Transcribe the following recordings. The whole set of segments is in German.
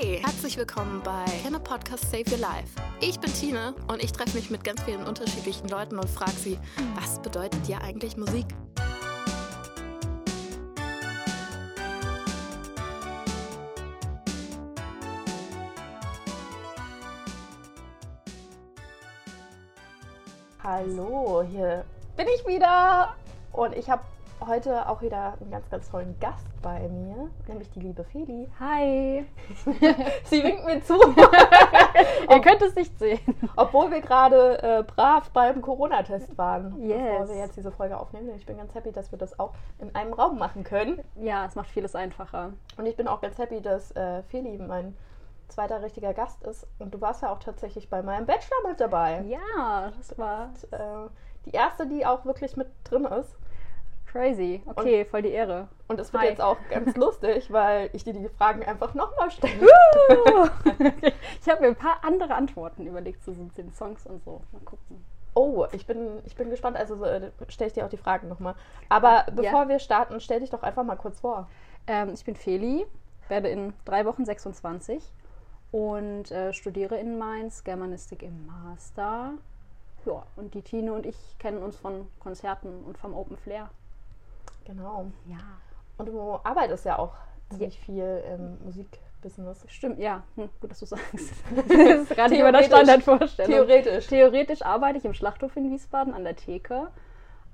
Hey, herzlich willkommen bei Can a Podcast Save Your Life? Ich bin Tine und ich treffe mich mit ganz vielen unterschiedlichen Leuten und frage sie, was bedeutet dir eigentlich Musik? Hallo, hier bin ich wieder und ich habe heute auch wieder einen ganz, ganz tollen Gast bei mir, nämlich die liebe Feli. Hi. Sie winkt mir zu, Ihr könnt es nicht sehen. obwohl wir gerade äh, brav beim Corona-Test waren, Yes. bevor wir jetzt diese Folge aufnehmen. Ich bin ganz happy, dass wir das auch in einem Raum machen können. Ja, es macht vieles einfacher. Und ich bin auch ganz happy, dass äh, Feli mein zweiter richtiger Gast ist. Und du warst ja auch tatsächlich bei meinem Bachelor mit dabei. Ja, das war Äh, die erste, die auch wirklich mit drin ist. Crazy. Okay, voll die Ehre. Und es wird Hi. jetzt auch ganz lustig, weil ich dir die Fragen einfach nochmal stelle. ich habe mir ein paar andere Antworten überlegt zu den Songs und so. Mal gucken. Oh, ich bin, ich bin gespannt. Also äh, stelle ich dir auch die Fragen nochmal. Aber bevor wir starten, stell dich doch einfach mal kurz vor. Ähm, ich bin Feli, werde in drei Wochen 26 und äh, studiere in Mainz Germanistik im Master. Ja, und die Tine und ich kennen uns von Konzerten und vom Open Flair. Genau. Ja. Und du arbeitest ja auch ziemlich viel im Musikbusiness. Stimmt, ja. Hm, gut, dass du sagst. das ist gerade über der. Standardvorstellung. Theoretisch. Theoretisch arbeite ich im Schlachthof in Wiesbaden an der Theke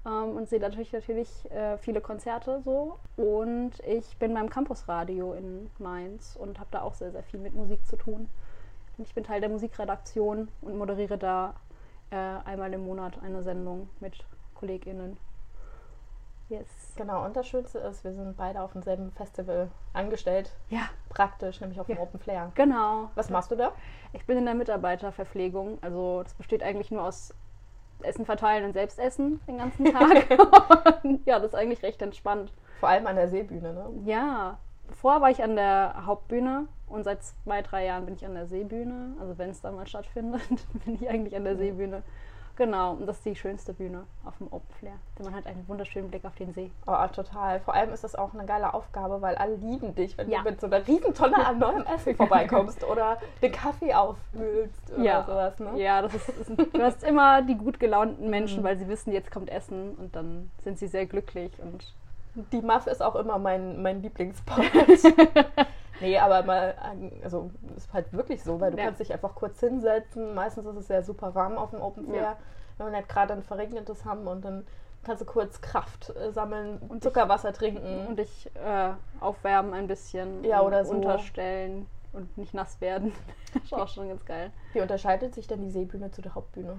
ähm, und sehe natürlich, natürlich äh, viele Konzerte so. Und ich bin beim Campusradio in Mainz und habe da auch sehr, sehr viel mit Musik zu tun. Und ich bin Teil der Musikredaktion und moderiere da äh, einmal im Monat eine Sendung mit KollegInnen. Yes. Genau, und das Schönste ist, wir sind beide auf demselben Festival angestellt. Ja, Praktisch, nämlich auf dem Ja. Open Flair. genau. Was machst du da? Ich bin in der Mitarbeiterverpflegung. Also das besteht eigentlich nur aus Essen verteilen und selbst essen den ganzen Tag. Ja, das ist eigentlich recht entspannt. Vor allem an der Seebühne, ne? Ja, vorher war ich an der Hauptbühne und seit zwei, drei Jahren bin ich an der Seebühne. Also wenn es da mal stattfindet, bin ich eigentlich an der Seebühne. Genau, und das ist die schönste Bühne auf dem Open Flair. Denn man hat einen wunderschönen Blick auf den See. Oh, total. Vor allem ist das auch eine geile Aufgabe, weil alle lieben dich, wenn Ja. du mit so einer Riesentonne an neuem Essen vorbeikommst oder den Kaffee aufwühlst oder Ja. sowas, ne? Ja, das ist, ist du hast immer die gut gelaunten Menschen, weil sie wissen, jetzt kommt Essen und dann sind sie sehr glücklich und Die Muff ist auch immer mein, mein Lieblingspot. nee, aber mal, also ist halt wirklich so, weil du Ja. kannst dich einfach kurz hinsetzen. Meistens ist es ja super warm auf dem Open Flair, Ja. wenn wir nicht gerade ein verregnetes haben und dann kannst du kurz Kraft äh, sammeln und Zuckerwasser trinken. und dich äh, aufwärmen ein bisschen Ja, und oder so. unterstellen und nicht nass werden. das ist auch schon ganz geil. Wie unterscheidet sich denn die Seebühne zu der Hauptbühne?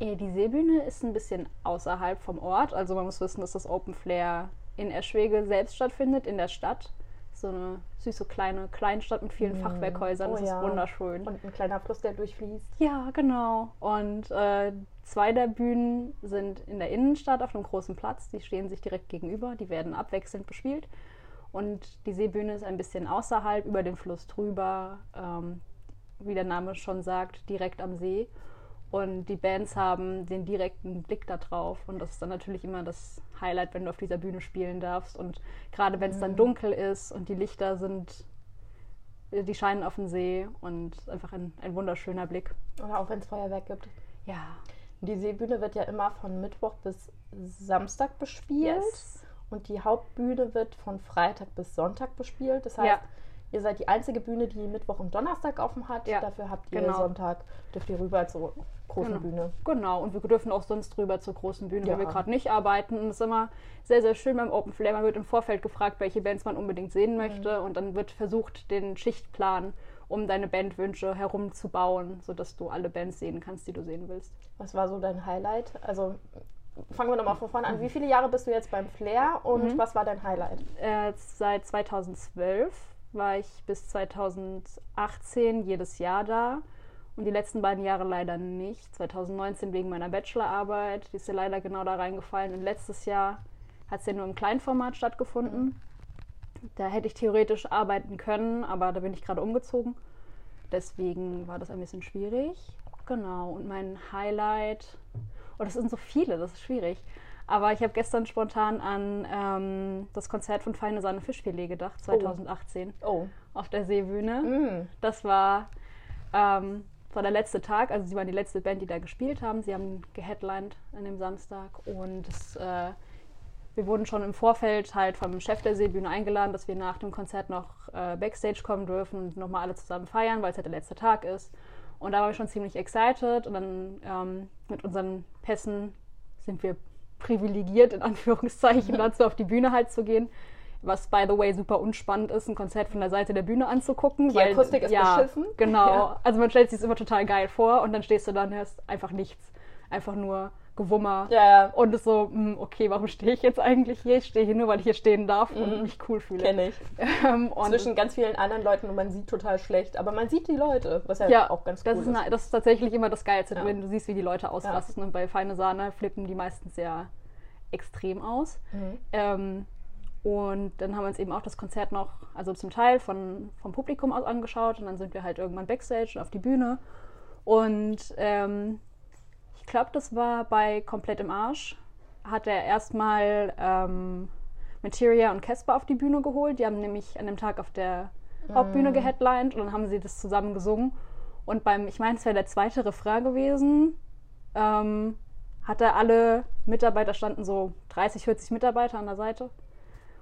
Eh, Die Seebühne ist ein bisschen außerhalb vom Ort. Also man muss wissen, dass das Open Flair in Eschwege selbst stattfindet, in der Stadt. So eine süße kleine Kleinstadt mit vielen Mm. Fachwerkhäusern. Oh das ja. ist wunderschön. Und ein kleiner Fluss, der durchfließt. Ja, genau. Und äh, zwei der Bühnen sind in der Innenstadt auf einem großen Platz. Die stehen sich direkt gegenüber. Die werden abwechselnd bespielt. Und die Seebühne ist ein bisschen außerhalb, über den Fluss drüber, ähm, wie der Name schon sagt, direkt am See. Und die Bands haben den direkten Blick da drauf. Und das ist dann natürlich immer das Highlight, wenn du auf dieser Bühne spielen darfst. Und gerade wenn es dann dunkel ist und die Lichter sind, äh, die scheinen auf den See und einfach ein, ein wunderschöner Blick. Oder auch wenn es Feuerwerk gibt. Ja. Die Seebühne wird ja immer von Mittwoch bis Samstag bespielt. Und die Hauptbühne wird von Freitag bis Sonntag bespielt. Das heißt, Ja. Ihr seid die einzige Bühne, die Mittwoch und Donnerstag offen hat. Ja, Dafür habt ihr genau. Sonntag, dürft ihr rüber zur großen Genau. Bühne. Genau, und wir dürfen auch sonst rüber zur großen Bühne, Ja. wenn wir gerade nicht arbeiten. Und es ist immer sehr, sehr schön beim Open Flair. Man wird im Vorfeld gefragt, welche Bands man unbedingt sehen Mhm. möchte. Und dann wird versucht, den Schichtplan um deine Bandwünsche herum zu bauen, sodass du alle Bands sehen kannst, die du sehen willst. Was war so dein Highlight? Also fangen wir nochmal von vorne an. Wie viele Jahre bist du jetzt beim Flair und Mhm. was war dein Highlight? Äh, seit 2012 war ich bis 2018 jedes Jahr da. Und die letzten beiden Jahre leider nicht. 2019 wegen meiner Bachelorarbeit. Die ist ja leider genau da reingefallen. Und letztes Jahr hat es ja nur im Kleinformat stattgefunden. Da hätte ich theoretisch arbeiten können, aber da bin ich gerade umgezogen. Deswegen war das ein bisschen schwierig. Genau. Und mein Highlight, oh, das sind so viele, das ist schwierig. Aber ich habe gestern spontan an ähm, das Konzert von Feine Sahne Fischfilet gedacht, 2018, Oh. auf der Seebühne. Mm. Das war, ähm, das war der letzte Tag, also sie waren die letzte Band, die da gespielt haben. Sie haben geheadlined an dem Samstag und es, äh, wir wurden schon im Vorfeld halt vom Chef der Seebühne eingeladen, dass wir nach dem Konzert noch äh, Backstage kommen dürfen und nochmal alle zusammen feiern, weil es halt der letzte Tag ist. Und da waren wir schon ziemlich excited und dann ähm, mit unseren Pässen sind wir privilegiert, in Anführungszeichen, dazu auf die Bühne halt zu gehen. Was, by the way, super unspannend ist, ein Konzert von der Seite der Bühne anzugucken. Die Akustik ist beschissen. Genau. Ja. Also man stellt sich das immer total geil vor und dann stehst du da und hörst einfach nichts. Einfach nur Gewummer. Ja, ja. Und ist so, hm, okay, warum stehe ich jetzt eigentlich hier? Ich stehe hier nur, weil ich hier stehen darf und mich cool fühle. Kenne ich. Ähm, und Zwischen ganz vielen anderen Leuten und man sieht total schlecht, aber man sieht die Leute, was ja, ja, auch ganz das cool ist, ist. na- das ist tatsächlich immer das Geilste, Ja. wenn du siehst, wie die Leute ausrasten. Und bei Feine Sahne flippen die meistens sehr extrem aus. Mhm. Ähm, und dann haben wir uns eben auch das Konzert noch, also zum Teil von, vom Publikum aus angeschaut. Und dann sind wir halt irgendwann backstage und auf die Bühne. Und ähm, ich glaube, das war bei Komplett im Arsch. Hat er erstmal ähm, Materia und Casper auf die Bühne geholt. Die haben nämlich an dem Tag auf der Hauptbühne geheadlined und dann haben sie das zusammen gesungen. Und beim, ich meine, es wäre der zweite Refrain gewesen, ähm, hat er alle Mitarbeiter, standen so 30, 40 Mitarbeiter an der Seite,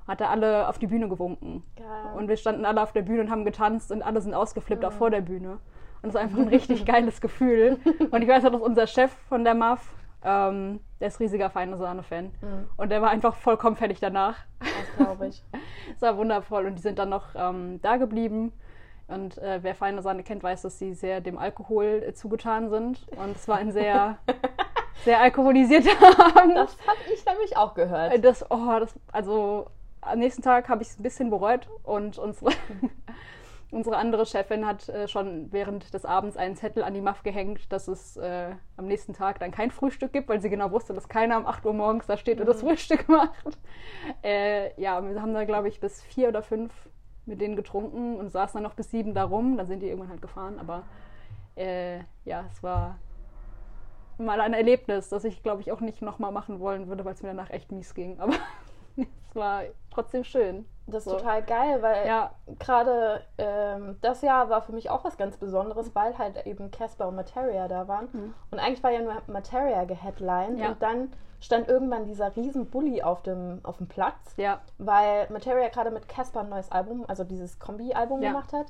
hat er alle auf die Bühne gewunken. Geil. Und wir standen alle auf der Bühne und haben getanzt und alle sind ausgeflippt auch vor der Bühne. Und das war einfach ein richtig geiles Gefühl. Und ich weiß auch, dass unser Chef von der MAF, ähm, der ist riesiger Feine Sahne-Fan. Und der war einfach vollkommen fertig danach. Das glaube ich. Es war wundervoll und die sind dann noch ähm, da geblieben. Und äh, wer feine Sahne kennt, weiß, dass sie sehr dem Alkohol äh, zugetan sind. Und es war ein sehr, sehr alkoholisierter Abend. Das habe ich nämlich auch gehört. Äh, Das, oh, das, also am nächsten Tag habe ich es ein bisschen bereut und unsere, unsere andere Chefin hat äh, schon während des Abends einen Zettel an die Muff gehängt, dass es äh, am nächsten Tag dann kein Frühstück gibt, weil sie genau wusste, dass keiner um 8 Uhr morgens da steht und das Frühstück macht. Äh, ja, wir haben da, glaube ich, bis vier oder fünf mit denen getrunken und saßen dann noch bis sieben da rum. Dann sind die irgendwann halt gefahren, aber äh, ja, es war mal ein Erlebnis, das ich, glaube ich, auch nicht nochmal machen wollen würde, weil es mir danach echt mies ging. Aber es war trotzdem schön. Das ist So. total geil, weil Ja, gerade ähm, das Jahr war für mich auch was ganz Besonderes, weil halt eben Casper und Materia da waren. Und eigentlich war ja nur Materia geheadlined Ja. und dann stand irgendwann dieser riesen Bulli auf dem, auf dem Platz, ja, weil Materia gerade mit Casper ein neues Album, also dieses Kombi-Album gemacht hat.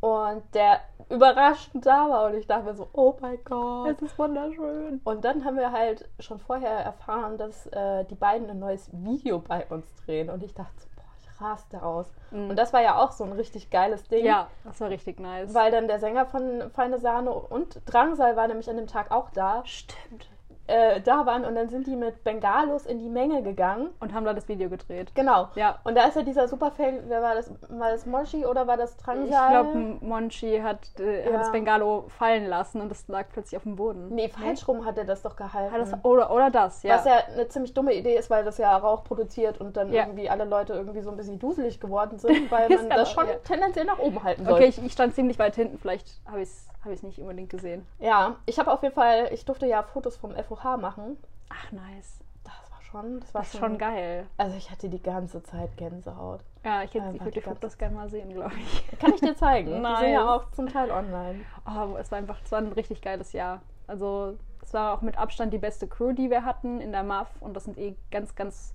Und der überraschend da war und ich dachte mir so, oh mein Gott. es ist wunderschön. Und dann haben wir halt schon vorher erfahren, dass äh, die beiden ein neues Video bei uns drehen. Und ich dachte, so, boah, ich raste aus. Und das war ja auch so ein richtig geiles Ding. Mhm. Ja, das war richtig nice. Weil dann der Sänger von Feine Sahne und Drangsal war nämlich an dem Tag auch da, Stimmt. Äh, da waren. Und dann sind die mit Bengalos in die Menge gegangen. Und haben da das Video gedreht. Genau. Ja. Und da ist ja dieser Superfail, wer war das? War das Monchi oder war das Ich Drangsal? glaube, Monchi hat, äh, Ja. hat das Bengalo fallen lassen und das lag plötzlich auf dem Boden. Nee, falsch rum hat er das doch gehalten. Das, oder, oder das, ja. Was ja eine ziemlich dumme Idee ist, weil das ja Rauch produziert und dann Ja. irgendwie alle Leute irgendwie so ein bisschen duselig geworden sind, weil man das schon tendenziell nach oben halten soll. okay, ich, ich stand ziemlich weit hinten. Vielleicht habe ich es hab ich's nicht unbedingt gesehen. Ja, ich habe auf jeden Fall, ich durfte ja Fotos vom FOH machen. Ach, nice. Das war schon, das war Das ist schon geil. Also ich hatte die ganze Zeit Gänsehaut. Ja, ich, hätte- ich würde die Fotos gerne mal sehen, glaube ich. Kann ich dir zeigen? Die sind ja Nice. auch zum Teil online. Oh, es war einfach, es war ein richtig geiles Jahr. Also es war auch mit Abstand die beste Crew, die wir hatten in der MAF und das sind eh ganz, ganz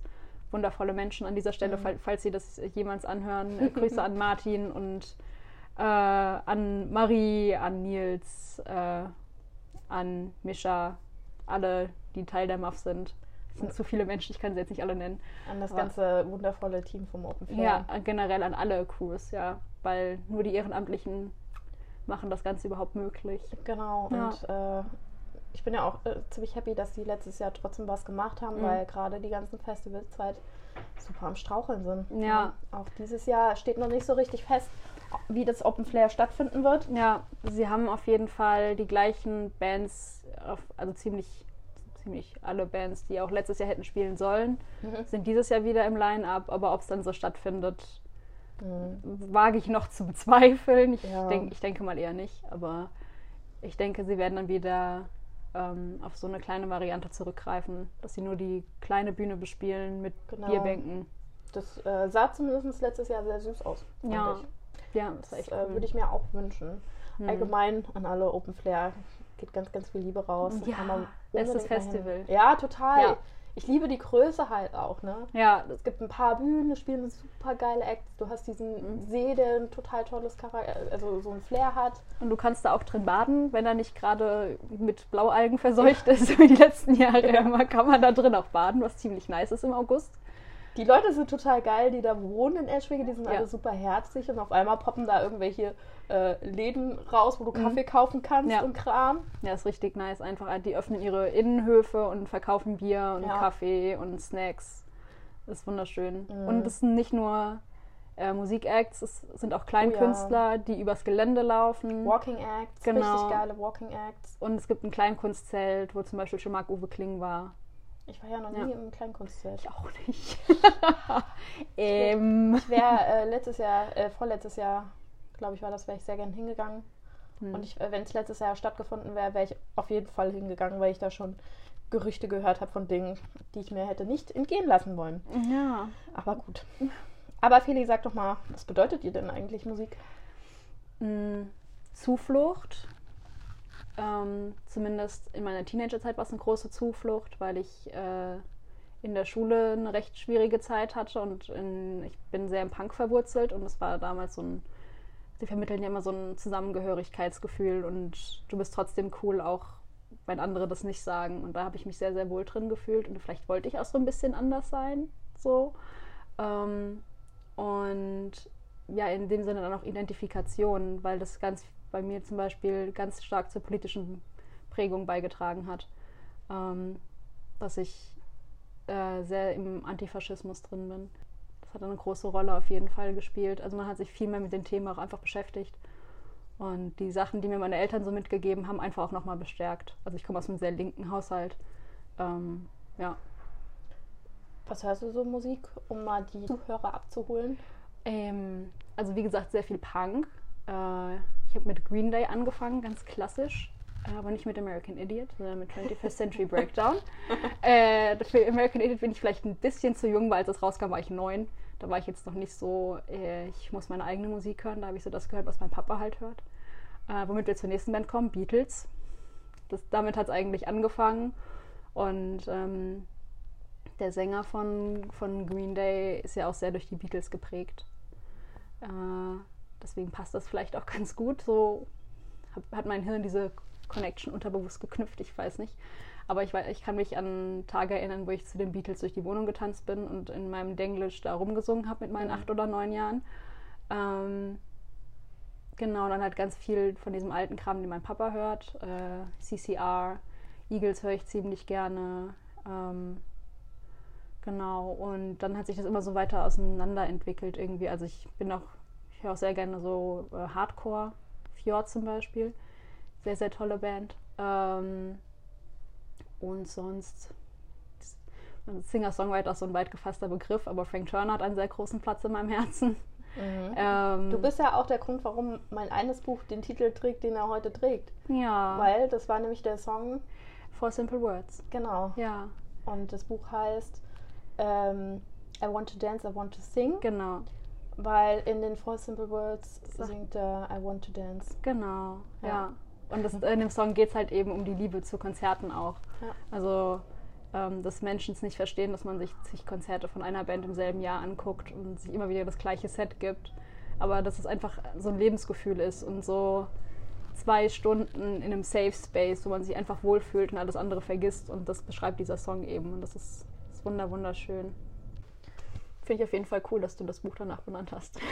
wundervolle Menschen an dieser Stelle, fall- falls Sie das jemals anhören. Äh, Grüße an Martin und äh, an Marie, an Nils, äh, an Mischa, alle, die Teil der MAF sind. Es sind zu viele Menschen, ich kann sie jetzt nicht alle nennen. An das Aber- ganze wundervolle Team vom Open Fair. Ja, generell an alle Crews, ja. Weil nur die Ehrenamtlichen machen das Ganze überhaupt möglich. Genau. Ja. Und äh, ich bin ja auch äh, ziemlich happy, dass die letztes Jahr trotzdem was gemacht haben, Mhm. weil gerade die ganzen Festivals halt super am Straucheln sind. Ja. Auch dieses Jahr steht noch nicht so richtig fest, wie das Open Flair stattfinden wird. Ja, sie haben auf jeden Fall die gleichen Bands, also ziemlich, ziemlich alle Bands, die auch letztes Jahr hätten spielen sollen, sind dieses Jahr wieder im Line-Up. Aber ob es dann so stattfindet, wage ich noch zu bezweifeln. Ich, Ja. denk, ich denke mal eher nicht. Aber ich denke, sie werden dann wieder ähm, auf so eine kleine Variante zurückgreifen, dass sie nur die kleine Bühne bespielen mit Genau. Bierbänken. Das äh, sah zumindest letztes Jahr sehr süß aus. Ja, ich. Ja, das Das äh, cool. würde ich mir auch wünschen. Hm. Allgemein an alle Open Flair geht ganz, ganz viel Liebe raus. Ja, bestes. Festival. Ja, total. Ja. Ich liebe die Größe halt auch, ne? Ja, Es gibt ein paar Bühnen, es spielen super geile Acts. Du hast diesen Mhm. See, der ein total tolles Charakter, also so ein Flair hat. und du kannst da auch drin baden, wenn er nicht gerade mit Blaualgen verseucht ist, wie die letzten Jahre immer, kann man da drin auch baden, was ziemlich nice ist im August. Die Leute sind total geil, die da wohnen in Eschwege, die sind Ja. alle super herzlich und auf einmal poppen da irgendwelche äh, Läden raus, wo du Kaffee kaufen kannst Mhm. Ja. und Kram. Ja, ist richtig nice. Einfach, die öffnen ihre Innenhöfe und verkaufen Bier und Ja. Kaffee und Snacks. Das ist wunderschön. Mhm. Und es sind nicht nur äh, Musikacts, es sind auch Kleinkünstler, die übers Gelände laufen. Walking Acts, Genau. richtig geile Walking Acts. Und es gibt ein Kleinkunstzelt, wo zum Beispiel schon Marc-Uwe Kling war. Ich war ja noch Ja. nie im Kleinkunstzelt. Ich auch nicht. ähm, Ich wäre äh, letztes Jahr, äh, vorletztes Jahr, glaube ich, war das, wäre ich sehr gern hingegangen. Hm. Und äh, wenn es letztes Jahr stattgefunden wäre, wäre ich auf jeden Fall hingegangen, weil ich da schon Gerüchte gehört habe von Dingen, die ich mir hätte nicht entgehen lassen wollen. ja. Aber gut. Aber Feli, sag doch mal, was bedeutet dir denn eigentlich Musik? Mm, Zuflucht. Ähm, zumindest in meiner Teenagerzeit war es eine große Zuflucht, weil ich äh, in der Schule eine recht schwierige Zeit hatte und in, ich bin sehr im Punk verwurzelt und es war damals so ein, sie vermitteln ja immer so ein Zusammengehörigkeitsgefühl und du bist trotzdem cool, auch wenn andere das nicht sagen. Und da habe ich mich sehr, sehr wohl drin gefühlt und vielleicht wollte ich auch so ein bisschen anders sein. So. Ähm, und ja, in dem Sinne dann auch Identifikation, weil das ganz bei mir zum Beispiel ganz stark zur politischen Prägung beigetragen hat. Ähm, dass ich äh, sehr im Antifaschismus drin bin. Das hat eine große Rolle auf jeden Fall gespielt. Also man hat sich viel mehr mit dem Thema auch einfach beschäftigt. Und die Sachen, die mir meine Eltern so mitgegeben haben, einfach auch nochmal bestärkt. Also ich komme aus einem sehr linken Haushalt. Ähm, ja. Was hörst du so Musik, um mal die Zuhörer abzuholen? Ähm, also wie gesagt, sehr viel Punk. Äh, ich habe mit Green Day angefangen, ganz klassisch. Äh, aber nicht mit American Idiot, sondern mit 21st Century Breakdown. äh, für American Idiot bin ich vielleicht ein bisschen zu jung, weil als das rauskam, war ich neun. Da war ich jetzt noch nicht so, äh, ich muss meine eigene Musik hören. Da habe ich so das gehört, was mein Papa halt hört. Äh, womit wir zur nächsten Band kommen, Beatles. Das, damit hat es eigentlich angefangen. Und ähm, der Sänger von, von Green Day ist ja auch sehr durch die Beatles geprägt. Äh, deswegen passt das vielleicht auch ganz gut. So hab, hat mein Hirn diese Connection unterbewusst geknüpft, ich weiß nicht. Aber ich, ich kann mich an Tage erinnern, wo ich zu den Beatles durch die Wohnung getanzt bin und in meinem Denglisch da rumgesungen habe mit meinen acht oder neun Jahren. Ähm, genau, dann halt ganz viel von diesem alten Kram, den mein Papa hört. Äh, CCR, Eagles höre ich ziemlich gerne. Ähm, Genau, und dann hat sich das immer so weiter auseinanderentwickelt irgendwie. Also ich bin auch, ich höre auch sehr gerne so äh, Hardcore, Fjord zum Beispiel. Sehr, sehr tolle Band. Ähm, und sonst, Singer-Songwriter ist so ein weit gefasster Begriff, aber Frank Turner hat einen sehr großen Platz in meinem Herzen. Ähm, Du bist ja auch der Grund, warum mein eines Buch den Titel trägt, den er heute trägt. ja, Weil das war nämlich der Song, For Simple Words. genau. Ja, Und das Buch heißt ähm, I Want to Dance, I Want to Sing. genau, Weil in den Four Simple Words singt er I Want to Dance. genau, ja. Ja. Und das, in dem Song geht es halt eben um die Liebe zu Konzerten auch. Ja. Also, ähm, dass Menschen es nicht verstehen, dass man sich, sich Konzerte von einer Band im selben Jahr anguckt und sich immer wieder das gleiche Set gibt. Aber dass es einfach so ein Lebensgefühl ist und so zwei Stunden in einem Safe Space, wo man sich einfach wohlfühlt und alles andere vergisst. Und das beschreibt dieser Song eben. Und das ist, ist wunder, wunderschön. Finde ich auf jeden Fall cool, dass du das Buch danach benannt hast.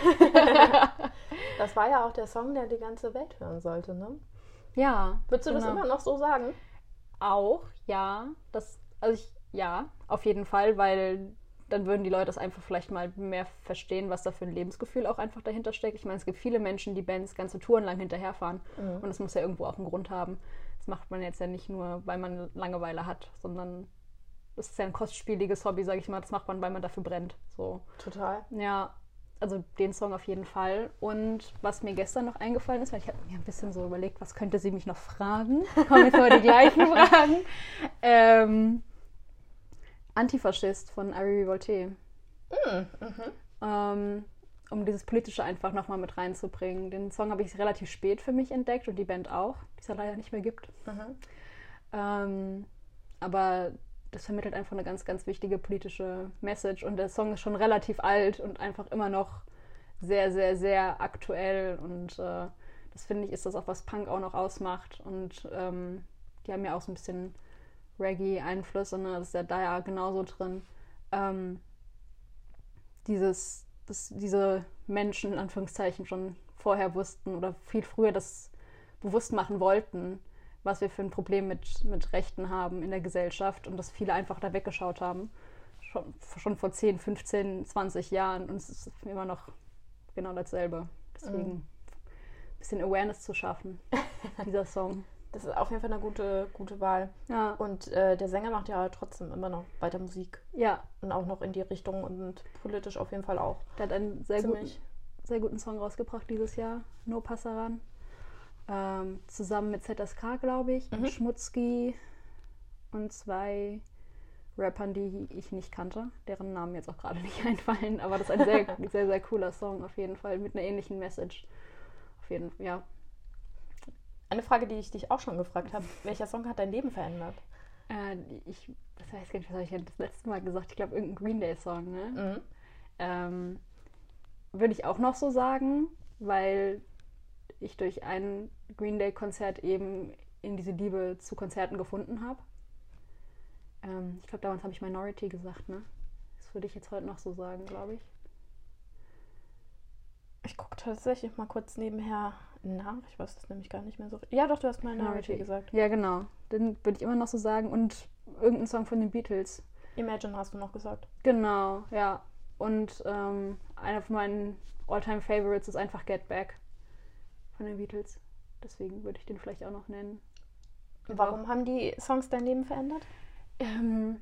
Das war ja auch der Song, der die ganze Welt hören sollte, ne? Ja. Würdest du das genau. immer noch so sagen? Auch, ja. Das, also ich, ja, auf jeden Fall, weil dann würden die Leute das einfach vielleicht mal mehr verstehen, was da für ein Lebensgefühl auch einfach dahinter steckt. Ich meine, es gibt viele Menschen, die Bands ganze Touren lang hinterherfahren. Mhm. Und das muss ja irgendwo auch einen Grund haben. Das macht man jetzt ja nicht nur, weil man Langeweile hat, sondern das ist ja ein kostspieliges Hobby, sage ich mal. Das macht man, weil man dafür brennt. So. Total. Ja, also den Song auf jeden Fall. Und was mir gestern noch eingefallen ist, weil ich habe mir ein bisschen so überlegt, was könnte sie mich noch fragen? Kommen jetzt mal die gleichen Fragen. Ähm, Antifaschist von Ari Voltaire. Mm, Ähm, um dieses Politische einfach nochmal mit reinzubringen. Den Song habe ich relativ spät für mich entdeckt und die Band auch, die es ja leider nicht mehr gibt. mhm. Ähm, aber das vermittelt einfach eine ganz, ganz wichtige politische Message. Und der Song ist schon relativ alt und einfach immer noch sehr, sehr, sehr aktuell. Und äh, das finde ich, ist das auch, was Punk auch noch ausmacht. Und ähm, die haben ja auch so ein bisschen Reggae-Einflüsse, ne? das ist ja da ja genauso drin. Ähm, dieses, dass diese Menschen in Anführungszeichen schon vorher wussten oder viel früher das bewusst machen wollten, was wir für ein Problem mit, mit Rechten haben in der Gesellschaft und dass viele einfach da weggeschaut haben. Schon, schon vor 10, 15, 20 Jahren und es ist immer noch genau dasselbe. Deswegen ein bisschen Awareness zu schaffen, dieser Song. Das ist auf jeden Fall eine gute, gute Wahl. Ja, Und äh, der Sänger macht ja trotzdem immer noch weiter Musik. ja, Und auch noch in die Richtung und politisch auf jeden Fall auch. der hat einen sehr guten, sehr guten Song rausgebracht dieses Jahr, No Passaran. Ähm, zusammen mit ZSK, glaube ich, und Mhm. Schmutzki und zwei Rappern, die ich nicht kannte, deren Namen jetzt auch gerade nicht einfallen, aber das ist ein sehr, sehr, sehr cooler Song auf jeden Fall, mit einer ähnlichen Message. Auf jeden Fall, ja. Eine Frage, die ich dich auch schon gefragt habe. Welcher Song hat dein Leben verändert? Äh, ich das weiß gar nicht, was habe ich das letzte Mal gesagt? Ich glaube, irgendein Green Day-Song, ne? Mhm. Ähm, Würde ich auch noch so sagen, weil ich durch ein Green Day-Konzert eben in diese Liebe zu Konzerten gefunden habe. Ähm, ich glaube, damals habe ich Minority gesagt, ne? Das würde ich jetzt heute noch so sagen, glaube ich. Ich gucke tatsächlich mal kurz nebenher nach. Ich weiß das nämlich gar nicht mehr so. Ja, doch, du hast Minority Minority. gesagt. Ja, genau. Den würde ich immer noch so sagen. Und irgendein Song von den Beatles. Imagine hast du noch gesagt. Genau, ja. Und ähm, einer von meinen All-Time Favorites ist einfach Get Back von den Beatles. Deswegen würde ich den vielleicht auch noch nennen. Warum haben die Songs dein Leben verändert? Ähm,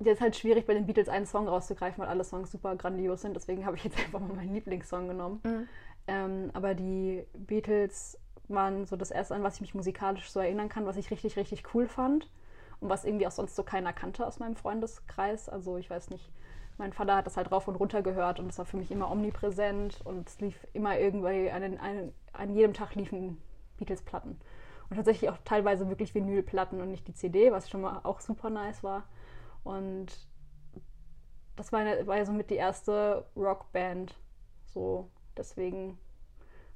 jetzt halt schwierig bei den Beatles einen Song rauszugreifen, weil alle Songs super grandios sind. Deswegen habe ich jetzt einfach mal meinen Lieblingssong genommen. Mhm. Ähm, aber die Beatles waren so das erste, an was ich mich musikalisch so erinnern kann, was ich richtig, richtig cool fand. Und was irgendwie auch sonst so keiner kannte aus meinem Freundeskreis. Also ich weiß nicht, mein Vater hat das halt rauf und runter gehört und es war für mich immer omnipräsent und es lief immer irgendwie, an, an, an jedem Tag liefen Beatles-Platten. Und tatsächlich auch teilweise wirklich Vinylplatten und nicht die CD, was schon mal auch super nice war. Und das war, eine, war somit die erste Rockband. So, deswegen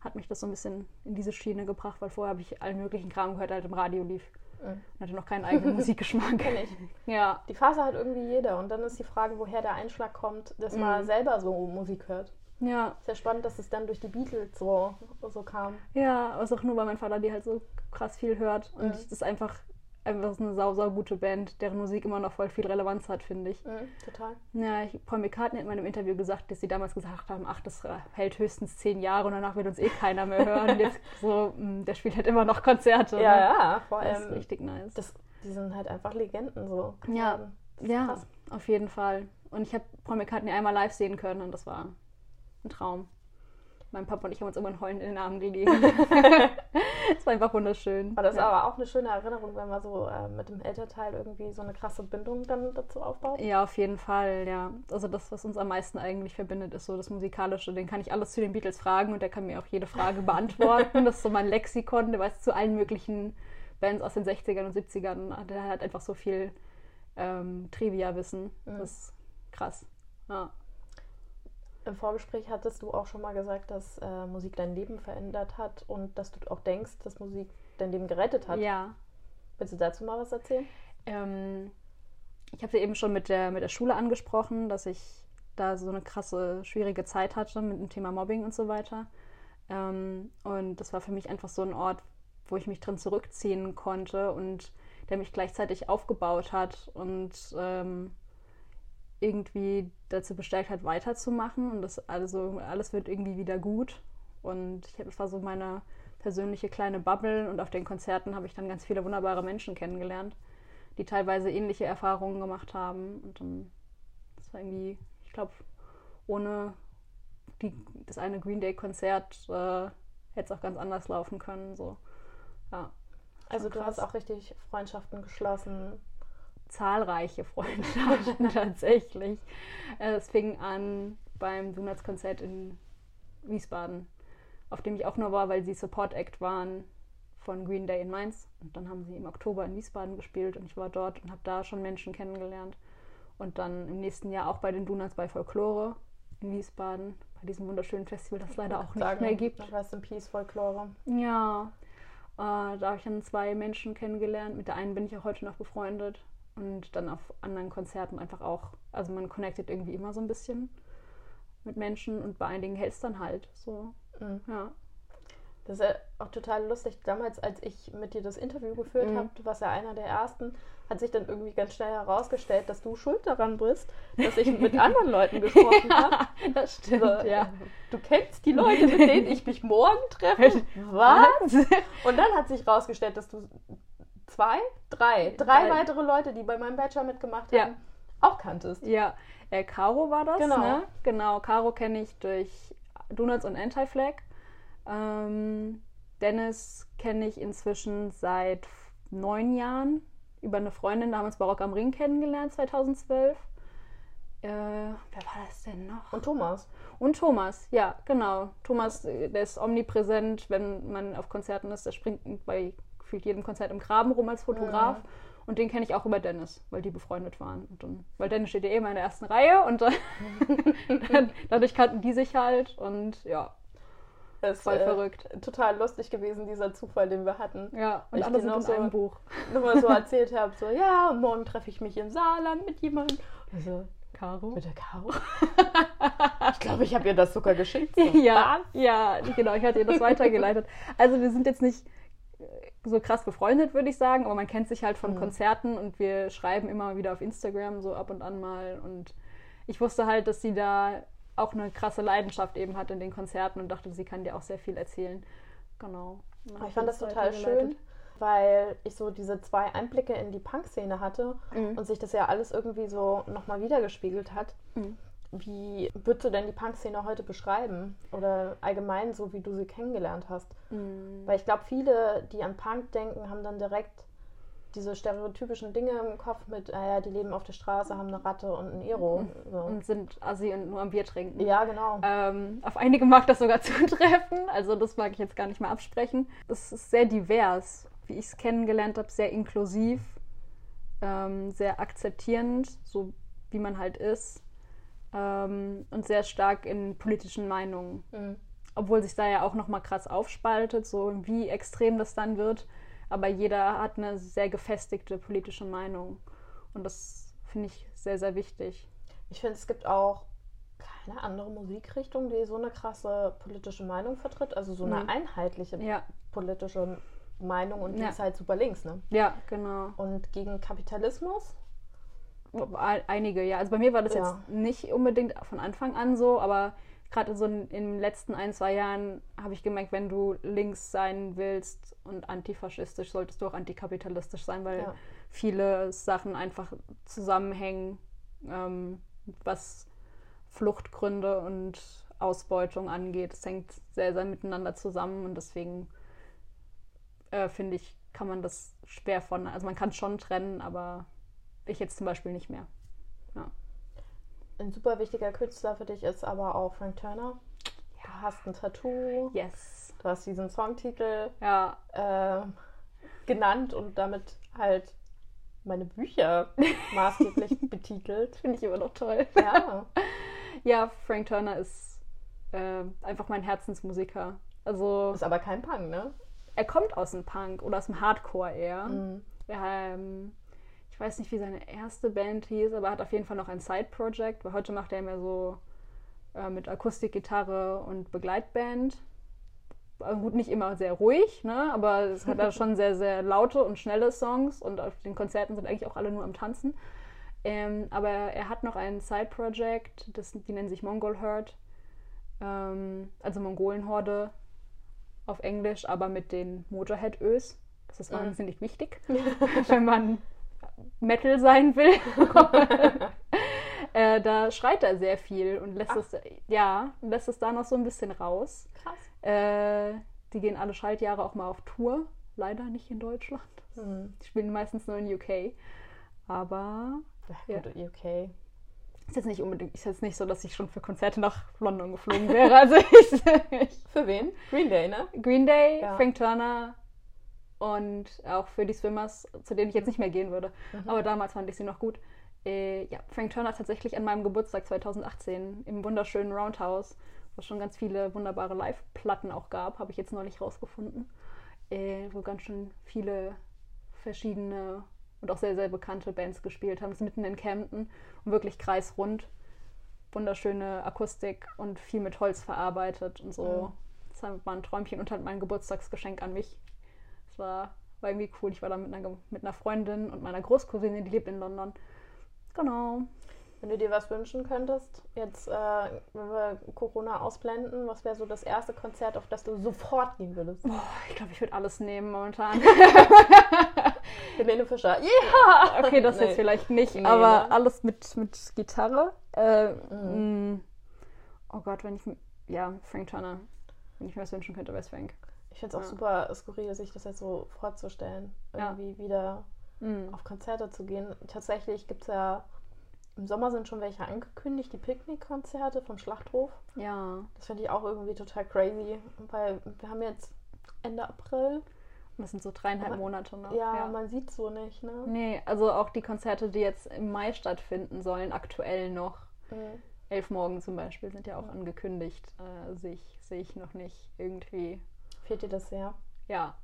hat mich das so ein bisschen in diese Schiene gebracht, weil vorher habe ich allen möglichen Kram gehört, der halt im Radio lief. Und hatte noch keinen eigenen Musikgeschmack. Kenn ich. Ja, Die Phase hat irgendwie jeder. Und dann ist die Frage, woher der Einschlag kommt, dass man Mhm. selber so Musik hört. ja, Sehr spannend, dass es dann durch die Beatles so, so kam. ja, aber es ist auch nur, weil mein Vater die halt so krass viel hört. Und es ist einfach, einfach so eine sau, sau gute Band, deren Musik immer noch voll viel Relevanz hat, finde ich. Mhm, total. Ja, ich, Paul McCartney hat in meinem Interview gesagt, dass sie damals gesagt haben, ach, das hält höchstens zehn Jahre und danach wird uns eh keiner mehr hören. Und jetzt so, mh, der spielt halt immer noch Konzerte. Ja, ne? ja, vor Das ist allem. richtig nice. Das, die sind halt einfach Legenden so. Ja. ist ja, krass. auf jeden Fall. Und ich habe Paul McCartney einmal live sehen können und das war ein Traum. Mein Papa und ich haben uns immer heulend in den Armen gelegen. Es war einfach wunderschön. Aber das ist ja. aber auch eine schöne Erinnerung, wenn man so äh, mit dem Elternteil irgendwie so eine krasse Bindung dann dazu aufbaut. Ja, auf jeden Fall, ja. Also das, was uns am meisten eigentlich verbindet, ist so das Musikalische. Den kann ich alles zu den Beatles fragen und der kann mir auch jede Frage beantworten. das ist so mein Lexikon, der weiß zu allen möglichen Bands aus den 60ern und 70ern. Der hat einfach so viel ähm, Trivia-Wissen. Mhm. Das ist krass. Ja. Im Vorgespräch hattest du auch schon mal gesagt, dass äh, Musik dein Leben verändert hat und dass du auch denkst, dass Musik dein Leben gerettet hat. ja. Willst du dazu mal was erzählen? Ähm, ich habe sie eben schon mit der, mit der Schule angesprochen, dass ich da so eine krasse, schwierige Zeit hatte mit dem Thema Mobbing und so weiter. Ähm, und das war für mich einfach so ein Ort, wo ich mich drin zurückziehen konnte und der mich gleichzeitig aufgebaut hat und ähm, irgendwie dazu bestärkt hat, weiterzumachen. Und das also alles wird irgendwie wieder gut. Und ich, das war so meine persönliche kleine Bubble. Und auf den Konzerten habe ich dann ganz viele wunderbare Menschen kennengelernt, die teilweise ähnliche Erfahrungen gemacht haben. Und dann, das war irgendwie, ich glaube, ohne, die, das eine Green Day-Konzert äh, hätte es auch ganz anders laufen können. So. Ja. Also du hast auch richtig Freundschaften geschlossen. Zahlreiche Freundschaften tatsächlich. Äh, Es fing an beim Donuts-Konzert in Wiesbaden, auf dem ich auch nur war, weil sie Support Act waren von Green Day in Mainz. Und dann haben sie im Oktober in Wiesbaden gespielt und ich war dort und habe da schon Menschen kennengelernt. Und dann im nächsten Jahr auch bei den Donuts bei Folklore in Wiesbaden, bei diesem wunderschönen Festival, das es leider auch nicht Sagen, mehr gibt. Rest in Peace Folklore. Ja, äh, da habe ich dann zwei Menschen kennengelernt. Mit der einen bin ich auch heute noch befreundet. Und dann auf anderen Konzerten einfach auch. Also man connectet irgendwie immer so ein bisschen mit Menschen und bei einigen hält es dann halt. So, Mhm. ja. Das ist ja auch total lustig. Damals, als ich mit dir das Interview geführt Mhm. habe, du warst ja einer der ersten, hat sich dann irgendwie ganz schnell herausgestellt, dass du schuld daran bist, dass ich mit anderen Leuten gesprochen habe. das stimmt, So, ja. Du kennst die Leute, mit denen ich mich morgen treffe. Was? Und dann hat sich herausgestellt, dass du zwei, drei, drei Drei. weitere Leute, die bei meinem Bachelor mitgemacht Ja. haben, auch kanntest. Ja, äh, Caro war das, Genau. ne? Genau, Caro kenne ich durch Donuts und Anti-Flag. Ähm, Dennis kenne ich inzwischen seit neun Jahren über eine Freundin, da haben wir uns bei Rock am Ring kennengelernt, 2012. Äh, wer war das denn noch? Und Thomas. Und Thomas, ja, genau. Thomas, äh, der ist omnipräsent, wenn man auf Konzerten ist. Der springt bei gefühlt jedem Konzert im Graben rum als Fotograf. Und den kenne ich auch über Dennis, weil die befreundet waren. Dann, weil Dennis steht ja eh immer in der ersten Reihe und dann, dann, dadurch kannten die sich halt und ja, Das ist voll äh, verrückt. total lustig gewesen, dieser Zufall, den wir hatten. Ja, und Ich alle sind in so- einem Buch. Nur so erzählt habe, so, ja, und morgen treffe ich mich im Saarland mit jemandem. Also, Caro? mit der Caro? ich glaube, ich habe ihr das sogar geschickt. So, Ja, ja, genau, ich hatte ihr das weitergeleitet. Also wir sind jetzt nicht so krass befreundet, würde ich sagen, aber man kennt sich halt von Mhm. Konzerten und wir schreiben immer wieder auf Instagram so ab und an mal und ich wusste halt, dass sie da auch eine krasse Leidenschaft eben hat in den Konzerten und dachte, sie kann dir auch sehr viel erzählen. Genau. Hab ich fand das total schön, weil ich so diese zwei Einblicke in die Punk-Szene hatte Mhm. und sich das ja alles irgendwie so nochmal wiedergespiegelt hat. Mhm. Wie würdest du denn die Punk-Szene heute beschreiben? Oder allgemein so, wie du sie kennengelernt hast? Mhm. Weil ich glaube, viele, die an Punk denken, haben dann direkt diese stereotypischen Dinge im Kopf mit, ah ja, die leben auf der Straße, haben eine Ratte und ein Ero. So. Und sind assi und nur am Bier trinken. Ja, genau. Ähm, auf einige mag das sogar zutreffen, also das mag ich jetzt gar nicht mehr absprechen. Es ist sehr divers, wie ich es kennengelernt habe, sehr inklusiv, ähm, sehr akzeptierend, so wie man halt ist ähm, und sehr stark in politischen Meinungen. Mhm. Obwohl sich da ja auch nochmal krass aufspaltet, so wie extrem das dann wird. Aber jeder hat eine sehr gefestigte politische Meinung. Und das finde ich sehr, sehr wichtig. Ich finde, es gibt auch keine andere Musikrichtung, die so eine krasse politische Meinung vertritt. Also so eine Nee. einheitliche Ja, politische Meinung und die Ja. ist halt super links, ne? ja, genau. Und gegen Kapitalismus? Ein- Einige, ja. Also bei mir war das Ja. jetzt nicht unbedingt von Anfang an so, aber gerade so in, in den letzten ein, zwei Jahren habe ich gemerkt, wenn du links sein willst und antifaschistisch, solltest du auch antikapitalistisch sein, weil Ja. viele Sachen einfach zusammenhängen, ähm, was Fluchtgründe und Ausbeutung angeht. Es hängt sehr, sehr miteinander zusammen und deswegen äh, finde ich, kann man das schwer von, also man kann es schon trennen, aber ich jetzt zum Beispiel nicht mehr. Ein super wichtiger Künstler für dich ist aber auch Frank Turner. Du hast ein Tattoo, Yes. du hast diesen Songtitel Ja, äh, genannt und damit halt meine Bücher maßgeblich betitelt. finde ich immer noch toll. Ja, Ja, Frank Turner ist äh, einfach mein Herzensmusiker. Also ist aber kein Punk, ne? er kommt aus dem Punk oder aus dem Hardcore eher. Mhm. Ähm, ich weiß nicht, wie seine erste Band hieß, aber er hat auf jeden Fall noch ein Side-Project, weil heute macht er mehr so äh, mit Akustikgitarre und Begleitband. Also gut, nicht immer sehr ruhig, ne? aber es hat er schon sehr, sehr laute und schnelle Songs und auf den Konzerten sind eigentlich auch alle nur am Tanzen. Ähm, aber er hat noch ein Side-Project, die nennen sich Mongol Herd, ähm, also Mongolenhorde auf Englisch, aber mit den Motorhead-Ös. Das ist Mhm. wahnsinnig wichtig, wenn man Metal sein will. äh, da schreit er sehr viel und lässt Ach. es, ja, lässt es da noch so ein bisschen raus. Krass. Äh, die gehen alle Schaltjahre auch mal auf Tour. Leider nicht in Deutschland. Hm. Die spielen meistens nur in UK. Aber Ja, gut, UK. ist jetzt nicht unbedingt, ist jetzt nicht so, dass ich schon für Konzerte nach London geflogen wäre. Also ich, ich Für wen? Green Day, ne? Green Day, Ja. Frank Turner und auch für die Swimmers, zu denen ich jetzt nicht mehr gehen würde. Mhm. Aber damals fand ich sie noch gut. Äh, ja, Frank Turner tatsächlich an meinem Geburtstag 2018 im wunderschönen Roundhouse, wo es schon ganz viele wunderbare Live-Platten auch gab, habe ich jetzt neulich rausgefunden. Äh, wo ganz schön viele verschiedene und auch sehr, sehr bekannte Bands gespielt haben. Es ist mitten in Camden und wirklich kreisrund. Wunderschöne Akustik und viel mit Holz verarbeitet und so. Das war ein Träumchen und halt mein Geburtstagsgeschenk an mich. Das war, war irgendwie cool. Ich war da mit einer, mit einer Freundin und meiner Großcousine, die lebt in London. Genau. Wenn du dir was wünschen könntest, jetzt, äh, wenn wir Corona ausblenden, was wäre so das erste Konzert, auf das du sofort gehen würdest? Boah, ich glaube, ich würde alles nehmen momentan. Helene Fischer. Ja! Okay, das Nee. jetzt vielleicht nicht, Nee, aber ne? alles mit, mit Gitarre. Äh, Mhm. mh. Oh Gott, wenn ich. Ja, Frank Turner. Wenn ich mir was wünschen könnte, wäre es Frank. Ich finde es auch Ja. super skurril, sich das jetzt so vorzustellen, Ja. irgendwie wieder Mhm. auf Konzerte zu gehen. Tatsächlich gibt es ja, im Sommer sind schon welche angekündigt, die Picknickkonzerte vom Schlachthof. Ja. Das finde ich auch irgendwie total crazy, weil wir haben jetzt Ende April. Das sind so dreieinhalb Aber- Monate noch. Ja, man sieht so nicht, ne? Nee, also auch die Konzerte, die jetzt im Mai stattfinden sollen, aktuell noch. Mhm. Elf Morgen zum Beispiel sind ja auch angekündigt. Äh, sehe ich, sehe ich noch nicht irgendwie. Fehlt dir das sehr? Ja,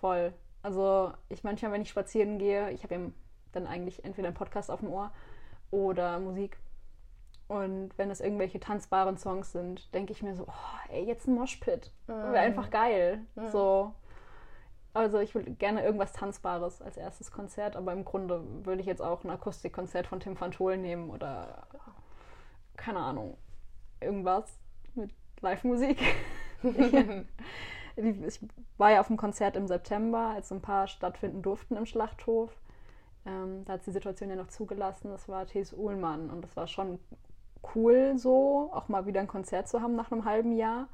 voll. Also ich manchmal, wenn ich spazieren gehe, ich habe ja dann eigentlich entweder einen Podcast auf dem Ohr oder Musik. Und wenn es irgendwelche tanzbaren Songs sind, denke ich mir so, oh, ey, jetzt ein Moshpit. Wäre einfach geil. So. Also ich will gerne irgendwas Tanzbares als erstes Konzert, aber im Grunde würde ich jetzt auch ein Akustikkonzert von Tim van nehmen oder keine Ahnung, irgendwas mit Live-Musik. Ich war ja auf dem Konzert im September, als so ein paar stattfinden durften im Schlachthof. Ähm, da hat die Situation ja noch zugelassen. Das war T.S. Uhlmann und das war schon cool so, auch mal wieder ein Konzert zu haben nach einem halben Jahr.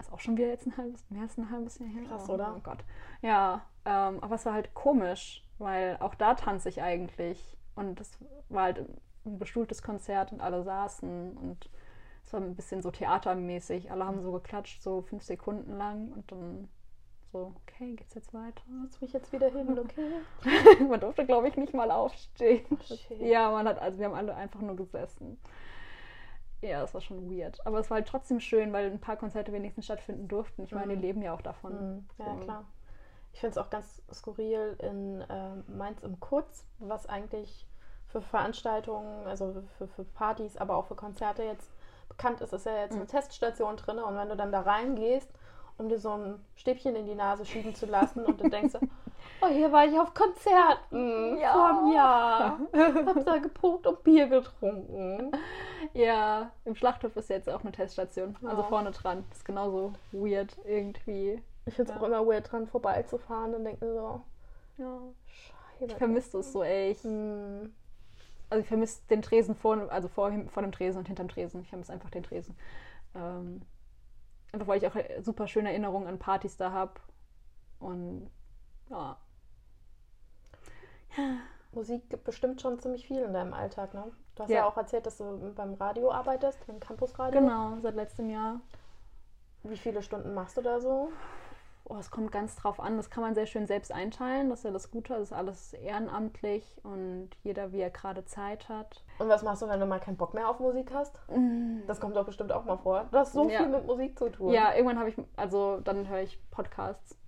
Ist auch schon wieder jetzt ein halbes, mehr als ein halbes Jahr her. Krass, oh, oder? Oh Gott. Ja, ähm, aber es war halt komisch, weil auch da tanze ich eigentlich. Und das war halt ein bestuhltes Konzert und alle saßen und es war ein bisschen so theatermäßig. Alle haben so geklatscht, so fünf Sekunden lang und dann so, okay, geht's jetzt weiter? Setz mich jetzt wieder hin, okay? man durfte, glaube ich, nicht mal aufstehen. shit. ja, man hat, also wir haben alle einfach nur gesessen. Ja, das war schon weird. Aber es war halt trotzdem schön, weil ein paar Konzerte wenigstens stattfinden durften. Ich meine, die leben ja auch davon. Mhm. Ja, So. klar. Ich finde es auch ganz skurril in ähm, Mainz im Kurz, was eigentlich für Veranstaltungen, also für, für Partys, aber auch für Konzerte jetzt bekannt ist, ist ja jetzt eine Teststation drin. Und wenn du dann da reingehst, um dir so ein Stäbchen in die Nase schieben zu lassen und du denkst, oh, hier war ich auf Konzerten Ja. vor einem Jahr. Hab da gepokt und Bier getrunken. Ja, im Schlachthof ist jetzt auch eine Teststation. Also Ja. vorne dran. Das ist genauso weird irgendwie. Ich finde es Ja. auch immer weird, dran vorbeizufahren und denke so, Ja. Scheibe. Ich vermisse es so, ey. Ich, Hm. Also ich vermisse den Tresen vor, also vor, vor dem Tresen und hinterm Tresen. Ich vermisse einfach den Tresen. Ähm, einfach weil ich auch äh, super schöne Erinnerungen an Partys da habe. Und ja. Musik gibt bestimmt schon ziemlich viel in deinem Alltag, ne? Du hast ja, Ja. auch erzählt, dass du beim Radio arbeitest, beim Campusradio. Genau, seit letztem Jahr. Wie viele Stunden machst du da so? Oh, es kommt ganz drauf an. Das kann man sehr schön selbst einteilen. Das ist ja das Gute. Das ist alles ehrenamtlich und jeder, wie er gerade Zeit hat. Und was machst du, wenn du mal keinen Bock mehr auf Musik hast? Das kommt doch bestimmt auch mal vor. Du hast so Ja. viel mit Musik zu tun. Ja, irgendwann habe ich, also dann höre ich Podcasts.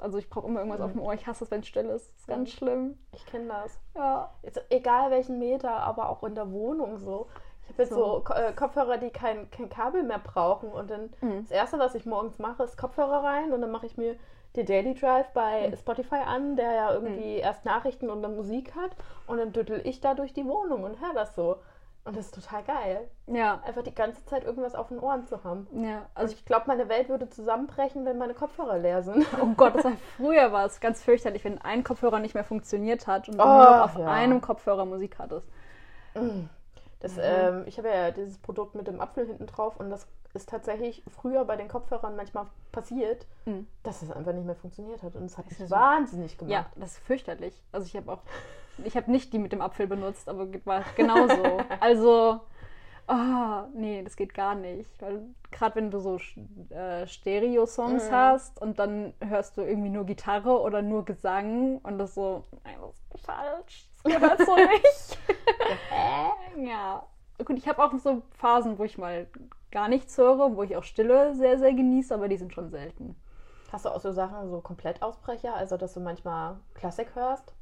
Also ich brauche immer irgendwas auf dem Ohr. Ich hasse es, wenn es still ist. Das ist ganz Mhm. schlimm. Ich kenne das. Ja. Jetzt, egal welchen Meter, aber auch in der Wohnung so. Ich habe jetzt so, So. Äh, Kopfhörer, die kein, kein Kabel mehr brauchen. Und dann Mhm. das Erste, was ich morgens mache, ist Kopfhörer rein. Und dann mache ich mir den Daily Drive bei Mhm. Spotify an, der ja irgendwie erst Nachrichten und dann Musik hat. Und dann düttel ich da durch die Wohnung und höre das so. Und das ist total geil. Ja. Einfach die ganze Zeit irgendwas auf den Ohren zu haben. Ja. Also Also ich glaube, meine Welt würde zusammenbrechen, wenn meine Kopfhörer leer sind. Oh Gott, das war früher war es ganz fürchterlich, wenn ein Kopfhörer nicht mehr funktioniert hat und du Oh, nur noch auf ja. einem Kopfhörer Musik hattest. Das, Mhm. ähm, ich habe ja dieses Produkt mit dem Apfel hinten drauf und das ist tatsächlich früher bei den Kopfhörern manchmal passiert, Mhm. dass es einfach nicht mehr funktioniert hat. Und es hat ist mich so- wahnsinnig gemacht. Ja, das ist fürchterlich. Also ich habe auch, ich habe nicht die mit dem Apfel benutzt, aber war genauso. also, ah, nee, das geht gar nicht. Weil gerade wenn du so äh, Stereo-Songs Mhm. hast und dann hörst du irgendwie nur Gitarre oder nur Gesang und das so, nein, das ist falsch. Das gehört so nicht. Ja. Gut, ich habe auch so Phasen, wo ich mal gar nichts höre, wo ich auch Stille sehr, sehr genieße, aber die sind schon selten. Hast du auch so Sachen, so Komplettausbrecher, also dass du manchmal Klassik hörst?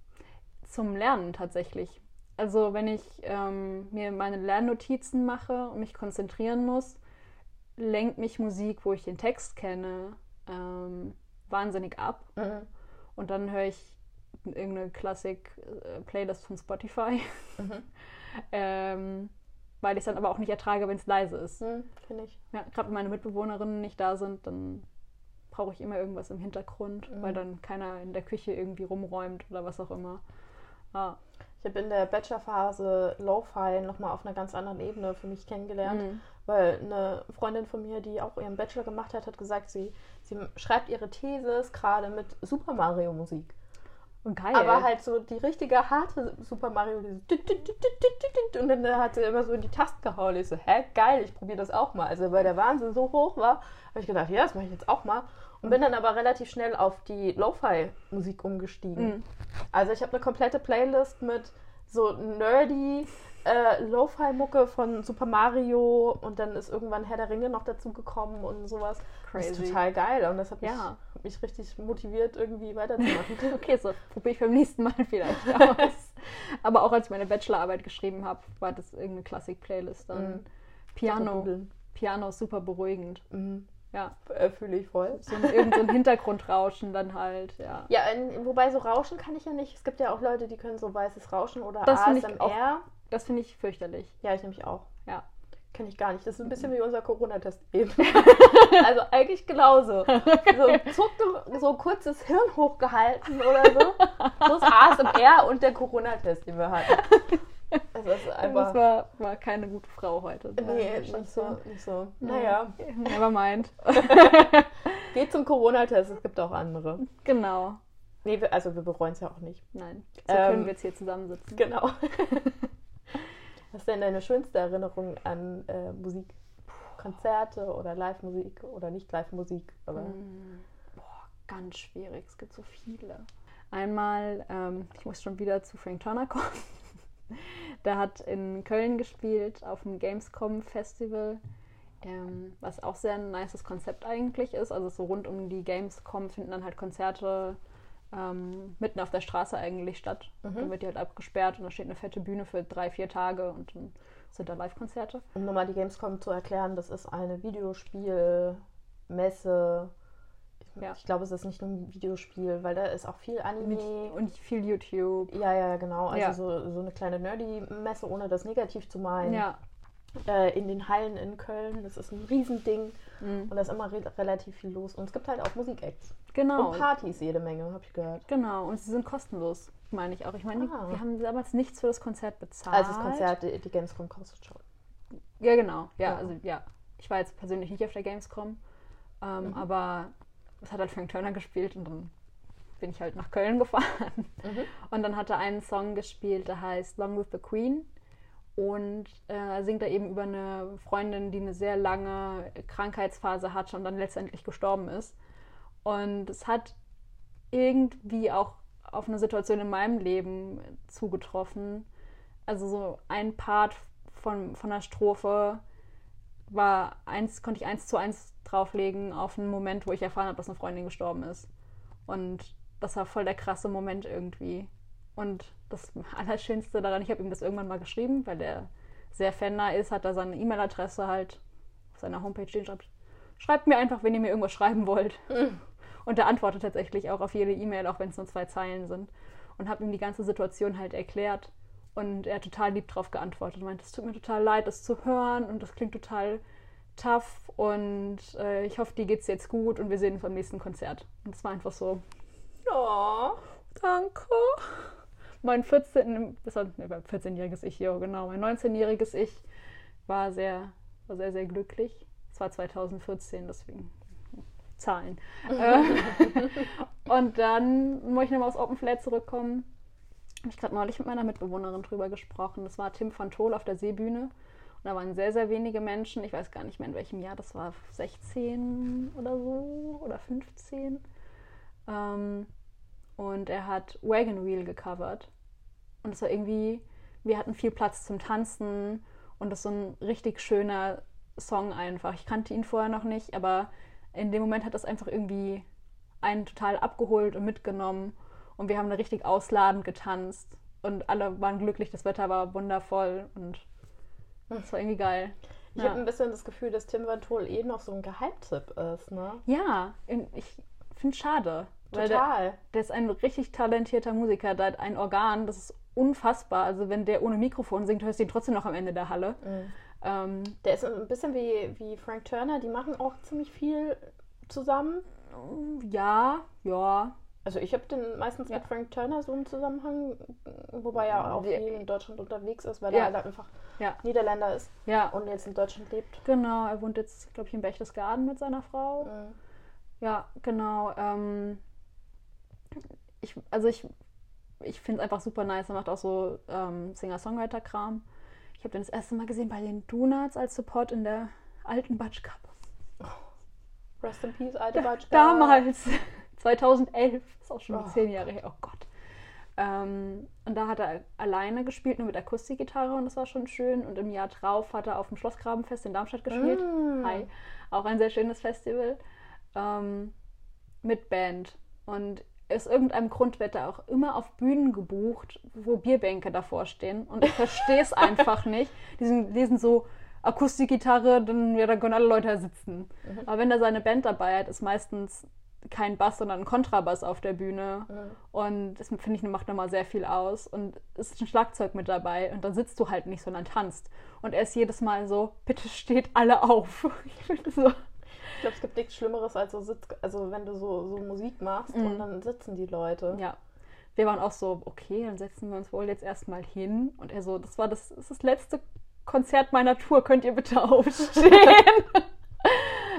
Zum Lernen tatsächlich. Also wenn ich ähm, mir meine Lernnotizen mache und mich konzentrieren muss, lenkt mich Musik, wo ich den Text kenne, ähm, wahnsinnig ab. Mhm. Und dann höre ich irgendeine Klassik-Playlist von Spotify, Mhm. ähm, weil ich es dann aber auch nicht ertrage, wenn es leise ist. Hm, Finde ich. Ja, Gerade wenn meine Mitbewohnerinnen nicht da sind, dann brauche ich immer irgendwas im Hintergrund, Mhm. weil dann keiner in der Küche irgendwie rumräumt oder was auch immer. Ah. Ich habe in der Bachelorphase Lo-Fi nochmal auf einer ganz anderen Ebene für mich kennengelernt. Mhm. Weil eine Freundin von mir, die auch ihren Bachelor gemacht hat, hat gesagt, sie, sie schreibt ihre Thesis gerade mit Super Mario Musik. Und geil. Aber halt so die richtige harte Super Mario. Und dann hat sie immer so in die Tasten gehauen. Ich so, hä, geil, ich probiere das auch mal. Also weil der Wahnsinn so hoch war, habe ich gedacht, ja, das mache ich jetzt auch mal. Und bin dann aber relativ schnell auf die Lo-Fi-Musik umgestiegen. Mhm. Also ich habe eine komplette Playlist mit so nerdy äh, Lo-Fi-Mucke von Super Mario und dann ist irgendwann Herr der Ringe noch dazu gekommen und sowas. Das ist Crazy. total geil und das hat mich, Ja. mich richtig motiviert, irgendwie weiterzumachen. Okay, so probiere ich beim nächsten Mal vielleicht aus. Aber auch als ich meine Bachelorarbeit geschrieben habe, war das irgendeine Klassik-Playlist dann. Mhm. Piano. Piano super beruhigend. Mhm. Ja. Fühle ich voll. So ein, irgend so ein Hintergrundrauschen dann halt, ja. Ja, in, wobei so Rauschen kann ich ja nicht. Es gibt ja auch Leute, die können so weißes Rauschen oder Das finde ich ASMR. Das finde ich fürchterlich. Ja, ich nämlich auch. Ja. Kenne ich gar nicht. Das ist ein bisschen wie unser Corona-Test eben. also eigentlich genauso. So, zuckte, so kurzes Hirn hochgehalten oder so. So ist ASMR und der Corona-Test, den wir hatten. Also das ist Das einfach. war, war keine gute Frau heute. Nee, nicht so, nicht so. Naja, Never mind. geht zum Corona-Test. Es gibt auch andere. Genau. Nee, also wir bereuen es ja auch nicht. Nein. So Ähm, können wir jetzt hier zusammensitzen. Genau. Was ist denn deine schönste Erinnerung an äh, Musik? Konzerte oder Live-Musik oder nicht Live-Musik? Mm, Boah, ganz schwierig. Es gibt so viele. Einmal, ähm, ich muss schon wieder zu Frank Turner kommen. Der hat in Köln gespielt auf dem Gamescom Festival, ähm, was auch sehr ein nices Konzept eigentlich ist. Also so rund um die Gamescom finden dann halt Konzerte ähm, mitten auf der Straße eigentlich statt. Dann wird die halt abgesperrt und da steht eine fette Bühne für drei, vier Tage und dann sind da Live-Konzerte. um nochmal die Gamescom zu erklären, das ist eine Videospielmesse. Ich, Ja. ich glaube, es ist nicht nur ein Videospiel, weil da ist auch viel Anime. Und viel YouTube. ja, ja, genau. Also Ja. So, so eine kleine Nerdy-Messe, ohne das negativ zu meinen. Ja. Äh, in den Hallen in Köln. Das ist ein Riesending. Mhm. Und da ist immer re relativ viel los. Und es gibt halt auch Musik-Acts. Genau. Und Partys jede Menge, habe ich gehört. Genau, und sie sind kostenlos, meine ich auch. Ich meine, Ah. wir haben damals nichts für das Konzert bezahlt. Also das Konzert, die, die Gamescom kostet schon. Ja, genau. Ja, Ja. also ja. Ich war jetzt persönlich nicht auf der Gamescom, ähm, aber es hat halt Frank Turner gespielt und dann bin ich halt nach Köln gefahren. Und dann hat er einen Song gespielt, der heißt Long with the Queen. Und äh, er singt da eben über eine Freundin, die eine sehr lange Krankheitsphase hatte und dann letztendlich gestorben ist. Und es hat irgendwie auch auf eine Situation in meinem Leben zugetroffen. Also so ein Part von, von der Strophe war eins, konnte ich eins zu eins drauflegen auf einen Moment, wo ich erfahren habe, dass eine Freundin gestorben ist. Und das war voll der krasse Moment irgendwie. Und das Allerschönste daran, ich habe ihm das irgendwann mal geschrieben, weil er sehr Fan ist, hat er seine E-Mail-Adresse halt auf seiner Homepage stehen, schreibt, schreibt mir einfach, wenn ihr mir irgendwas schreiben wollt. Und er antwortet tatsächlich auch auf jede E-Mail, auch wenn es nur zwei Zeilen sind. Und habe ihm die ganze Situation halt erklärt. Und er hat total lieb drauf geantwortet. Und meinte, es tut mir total leid, das zu hören. Und das klingt total tough. Und äh, ich hoffe, dir geht's jetzt gut. Und wir sehen uns beim nächsten Konzert. Und es war einfach so, Oh. danke. mein 14, das war, ne, 14-jähriges Ich, ja, genau, mein 19-jähriges Ich war sehr, war sehr, sehr glücklich. Es war 2014, deswegen Zahlen. Äh, und dann muss ich nochmal aufs Open Flat zurückkommen. Habe ich gerade neulich mit meiner Mitbewohnerin drüber gesprochen. Das war Tim van Tol auf der Seebühne. Und da waren sehr, sehr wenige Menschen. Ich weiß gar nicht mehr in welchem Jahr. Das war 16 oder so oder 15. Ähm, und er hat Wagon Wheel gecovert. Und es war irgendwie, wir hatten viel Platz zum Tanzen. Und das ist so ein richtig schöner Song einfach. Ich kannte ihn vorher noch nicht, aber in dem Moment hat das einfach irgendwie einen total abgeholt und mitgenommen. Und wir haben da richtig ausladend getanzt. Und alle waren glücklich, das Wetter war wundervoll und das war irgendwie geil. Ich ja. habe ein bisschen das Gefühl, dass Tim Van Tol eh noch so ein Geheimtipp ist, ne? Ja, ich finde es schade. Total. Der, der, ist ein richtig talentierter Musiker, der hat ein Organ, das ist unfassbar. Also wenn der ohne Mikrofon singt, hörst du ihn trotzdem noch am Ende der Halle. Mhm. Ähm, der ist ein bisschen wie, wie Frank Turner, die machen auch ziemlich viel zusammen. Ja, ja. Also ich habe den meistens ja. mit Frank Turner so im Zusammenhang, wobei er auch viel in Deutschland unterwegs ist, weil ja. er halt einfach ja. Niederländer ist ja. und jetzt in Deutschland lebt. Genau, er wohnt jetzt, glaube ich, in Berchtesgaden mit seiner Frau. Mhm. Ja, genau. Ähm, ich, also ich, ich finde es einfach super nice. Er macht auch so ähm, Singer-Songwriter-Kram. Ich habe den das erste Mal gesehen bei den Donuts als Support in der alten Batsch Cup. Oh. Rest in Peace, alte Batsch Cup. Damals, 2011, ist auch schon oh. zehn Jahre her. Oh Gott. Ähm, und da hat er alleine gespielt, nur mit Akustikgitarre und das war schon schön. Und im Jahr drauf hat er auf dem Schlossgrabenfest in Darmstadt gespielt. Mm. Hi. Auch ein sehr schönes Festival. Ähm, mit Band. Und aus irgendeinem Grund wird er auch immer auf Bühnen gebucht, wo Bierbänke davor stehen. Und ich verstehe es einfach nicht. Die sind, lesen so Akustikgitarre, dann, ja, dann können alle Leute da sitzen. Mhm. Aber wenn er seine Band dabei hat, ist meistens kein Bass, sondern ein Kontrabass auf der Bühne. Mhm. Und das finde ich macht nochmal sehr viel aus. Und es ist ein Schlagzeug mit dabei. Und dann sitzt du halt nicht, sondern tanzt. Und er ist jedes Mal so, bitte steht alle auf. Ich finde so. Ich glaube, es gibt nichts Schlimmeres als so Sitz, also wenn du so, so Musik machst mhm. und dann sitzen die Leute. Ja. Wir waren auch so, okay, dann setzen wir uns wohl jetzt erstmal hin. Und er so, das war das, das, ist das letzte Konzert meiner Tour, könnt ihr bitte aufstehen?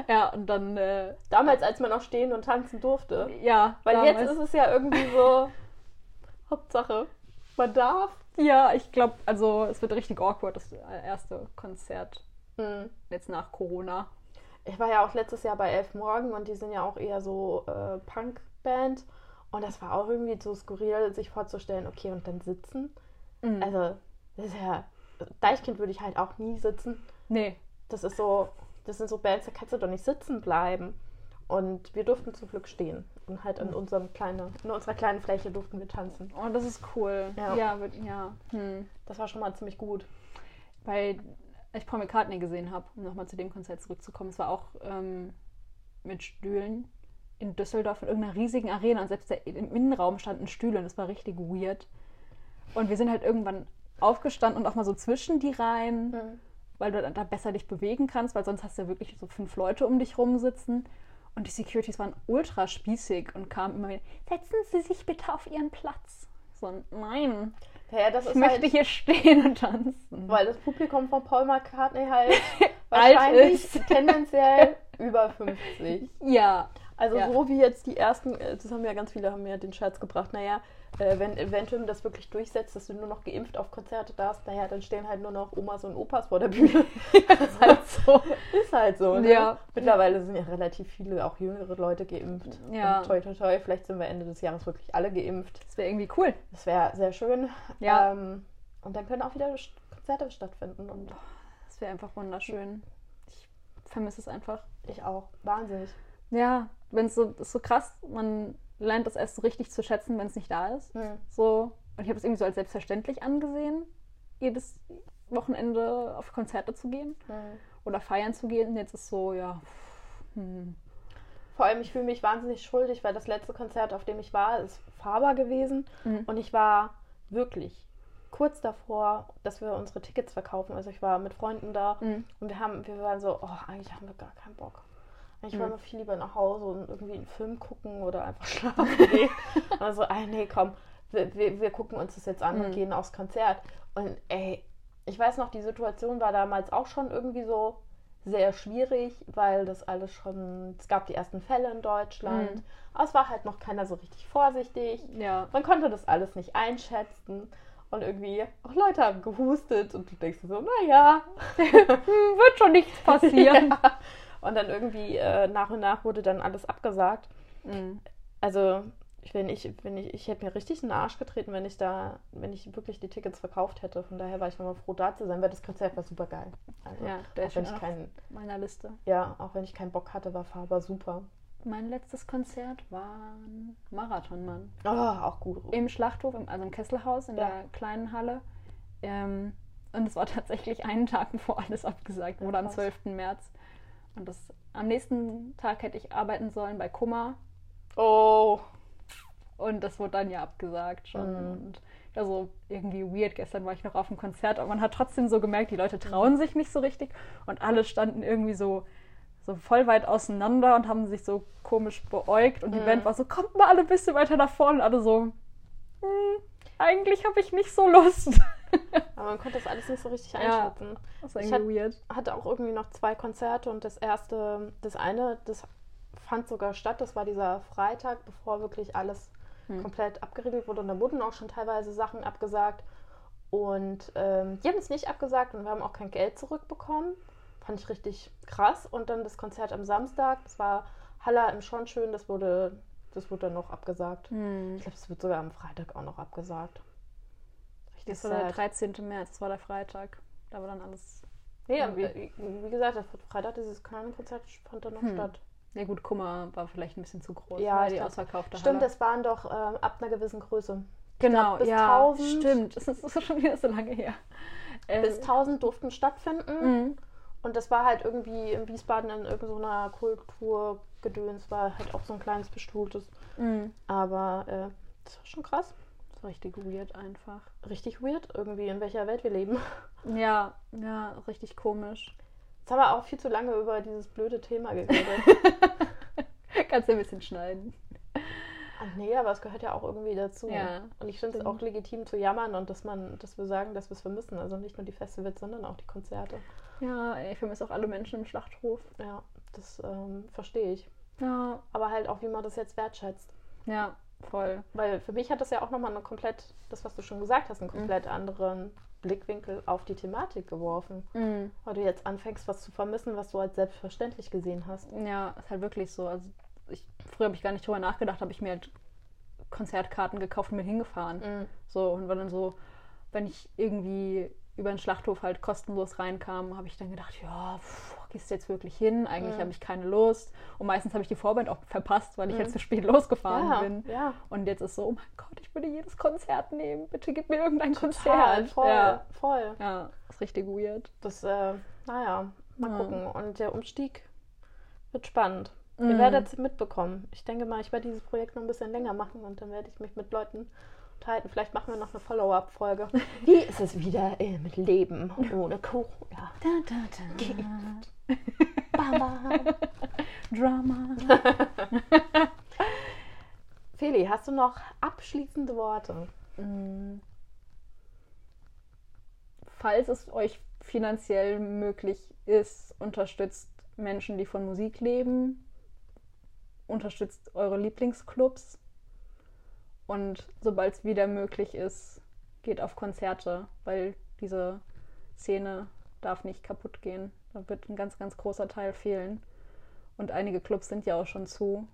ja, und dann. Äh, damals, als man noch stehen und tanzen durfte. Ja. Weil damals. jetzt ist es ja irgendwie so. Hauptsache, man darf. Ja, ich glaube, also es wird richtig awkward, das erste Konzert. Mhm. Jetzt nach Corona ich war ja auch letztes Jahr bei Elf Morgen und die sind ja auch eher so äh, Punk-Band. Und das war auch irgendwie so skurril, sich vorzustellen, okay, und dann sitzen. Mhm. Also, das ist ja. Deichkind würde ich halt auch nie sitzen. Nee. Das ist so, das sind so Bands, da kannst du doch nicht sitzen bleiben. Und wir durften zum Glück stehen. Und halt in, mhm. unserem kleine, in unserer kleinen Fläche durften wir tanzen. Oh, das ist cool. Ja, ja. ja. Hm. Das war schon mal ziemlich gut. Bei ich Paul McCartney gesehen habe, um nochmal zu dem Konzert zurückzukommen. Es war auch ähm, mit Stühlen in Düsseldorf in irgendeiner riesigen Arena und selbst der, im Innenraum standen Stühle und das war richtig weird. Und wir sind halt irgendwann aufgestanden und auch mal so zwischen die Reihen, mhm. Weil du da besser dich bewegen kannst, weil sonst hast du ja wirklich so fünf Leute um dich rum sitzen. Und die Securities waren ultra spießig und kamen immer wieder, setzen Sie sich bitte auf Ihren Platz. So, nein. Ja, das ich möchte halt, hier stehen und tanzen. Weil das Publikum von Paul McCartney halt wahrscheinlich tendenziell über 50. Ja. Also ja. so wie jetzt die ersten, äh, das haben ja ganz viele haben ja den Scherz gebracht, naja, äh, wenn Eventum das wirklich durchsetzt, dass du nur noch geimpft auf Konzerte darfst, naja, dann stehen halt nur noch Omas und Opas vor der Bühne. ist halt so. Ist halt so. Ne? Ja. Mittlerweile sind ja relativ viele, auch jüngere Leute geimpft. Ja. Und toi, toi, toi, vielleicht sind wir Ende des Jahres wirklich alle geimpft. Das wäre irgendwie cool. Das wäre sehr schön. Ja. Ähm, und dann können auch wieder Konzerte stattfinden. Und das wäre einfach wunderschön. Ich vermisse es einfach. Ich auch. Wahnsinnig. Ja, wenn es so, ist so krass, man lernt das erst so richtig zu schätzen, wenn es nicht da ist. Mhm. So, und ich habe es irgendwie so als selbstverständlich angesehen, jedes Wochenende auf Konzerte zu gehen mhm. oder feiern zu gehen. Jetzt ist so, ja. Hm. Vor allem, ich fühle mich wahnsinnig schuldig, weil das letzte Konzert, auf dem ich war, ist Faber gewesen. Mhm. Und ich war wirklich kurz davor, dass wir unsere Tickets verkaufen. Also ich war mit Freunden da mhm. und wir haben, wir waren so, oh, eigentlich haben wir gar keinen Bock. Ich mhm. wollte viel lieber nach Hause und irgendwie einen Film gucken oder einfach schlafen gehen. also, ah, nee, komm, wir, wir, wir gucken uns das jetzt an und Mhm. gehen aufs Konzert. Und ey, ich weiß noch, die Situation war damals auch schon irgendwie so sehr schwierig, weil das alles schon, es gab die ersten Fälle in Deutschland, Mhm. aber es war halt noch keiner so richtig vorsichtig. Ja. Man konnte das alles nicht einschätzen. Und irgendwie, auch Leute haben gehustet und du denkst so, naja. Hm, wird schon nichts passieren. ja. Und dann irgendwie äh, nach und nach wurde dann alles abgesagt. Mhm. Also, ich, wenn ich, wenn ich, ich hätte mir richtig in den Arsch getreten, wenn ich da, wenn ich wirklich die Tickets verkauft hätte. Von daher war ich nochmal froh, da zu sein, weil das Konzert war super geil. Also, Ja, der auch ist wenn ich keinen, meiner Liste. ja, auch wenn ich keinen Bock hatte, war Faber super. Mein letztes Konzert war ein Marathonmann. Oh, auch gut. Im Schlachthof, also im Kesselhaus in Ja. der kleinen Halle. Ähm, und es war tatsächlich einen Tag, bevor alles abgesagt wurde, am krass. 12. März. Und das, am nächsten Tag hätte ich arbeiten sollen bei Kummer. Oh, Und das wurde dann ja abgesagt schon. Mhm. Und also irgendwie weird. Gestern war ich noch auf dem Konzert, aber man hat trotzdem so gemerkt, die Leute trauen sich nicht so richtig. Und alle standen irgendwie so, so voll weit auseinander und haben sich so komisch beäugt. Und die Mhm. Band war so, kommt mal alle ein bisschen weiter nach vorne. Und alle so, hm, eigentlich habe ich nicht so Lust. aber man konnte das alles nicht so richtig Ja. einschätzen. Das ist Ich irgendwie weird. hatte auch irgendwie noch zwei Konzerte und das erste, das eine, das fand sogar statt. Das war dieser Freitag, bevor wirklich alles Hm. komplett abgeriegelt wurde. Und da wurden auch schon teilweise Sachen abgesagt. Und ähm, die haben es nicht abgesagt und wir haben auch kein Geld zurückbekommen. Fand ich richtig krass. Und dann das Konzert am Samstag, das war Halla im Schonschön, das wurde, das wurde dann noch abgesagt. Hm. Ich glaube, es wird sogar am Freitag auch noch abgesagt. Richtig Das war der sad. 13. März, das war der Freitag. Da war dann alles. Nee, irgendwie- äh, wie gesagt, das Freitag, dieses kleine Konzert fand dann noch Hm. statt. Ja gut, Kummer war vielleicht ein bisschen zu groß. Ja, ne, die glaub- ausverkaufte Stimmt, Halle. das waren doch ähm, ab einer gewissen Größe. Genau, glaub, bis ja, 1000 stimmt. Das ist, schon wieder so lange her. Äh, Bis 1000 durften stattfinden. mhm. Und das war halt irgendwie in Wiesbaden in irgendeiner Kulturgedöns, war halt auch so ein kleines bestuhltes. Mhm. Aber äh, das war schon krass. Das war richtig weird einfach. Richtig weird irgendwie, in welcher Welt wir leben. Ja, ja, richtig komisch. Jetzt haben wir auch viel zu lange über dieses blöde Thema geredet. Kannst du ein bisschen schneiden. Ach nee, aber es gehört ja auch irgendwie dazu. Ja, und ich finde es auch legitim zu jammern und dass man, dass wir sagen, dass wir es vermissen. Also nicht nur die Festivals, sondern auch die Konzerte. Ja, ich vermisse auch alle Menschen im Schlachthof. Ja, das ähm, verstehe ich. Ja, Aber halt auch, wie man das jetzt wertschätzt. ja, voll. Weil für mich hat das ja auch nochmal eine komplett, das, was du schon gesagt hast, einen komplett anderen Blickwinkel auf die Thematik geworfen. Mhm. Weil du jetzt anfängst, was zu vermissen, was du als selbstverständlich gesehen hast. Ja, ist halt wirklich so. Also ich, früher habe ich gar nicht drüber nachgedacht, habe ich mir halt Konzertkarten gekauft und bin hingefahren. Mhm. So, und war dann so, wenn ich irgendwie über den Schlachthof halt kostenlos reinkam, habe ich dann gedacht, ja, pff, gehst du jetzt wirklich hin? Eigentlich Mhm. habe ich keine Lust. Und meistens habe ich die Vorband auch verpasst, weil ich Mhm. halt zu spät losgefahren Ja, bin. ja. Und jetzt ist so, oh mein Gott, ich würde jedes Konzert nehmen. Bitte gib mir irgendein Total, Konzert. voll, Ja. voll. ja, ist richtig weird. Das, äh, naja, mal Ja. gucken. Und der Umstieg wird spannend. Ihr Mhm. werdet es mitbekommen. Ich denke mal, ich werde dieses Projekt noch ein bisschen länger machen und dann werde ich mich mit Leuten unterhalten. Vielleicht machen wir noch eine Follow-up-Folge. Wie ist es wieder äh, mit Leben ohne Corona? Da, da, da. Baba. Drama. Feli, hast du noch abschließende Worte? Mm. Falls es euch finanziell möglich ist, unterstützt Menschen, die von Musik leben, unterstützt eure Lieblingsclubs und sobald es wieder möglich ist, geht auf Konzerte, weil diese Szene darf nicht kaputt gehen. Da wird ein ganz, ganz großer Teil fehlen. Und einige Clubs sind ja auch schon zu.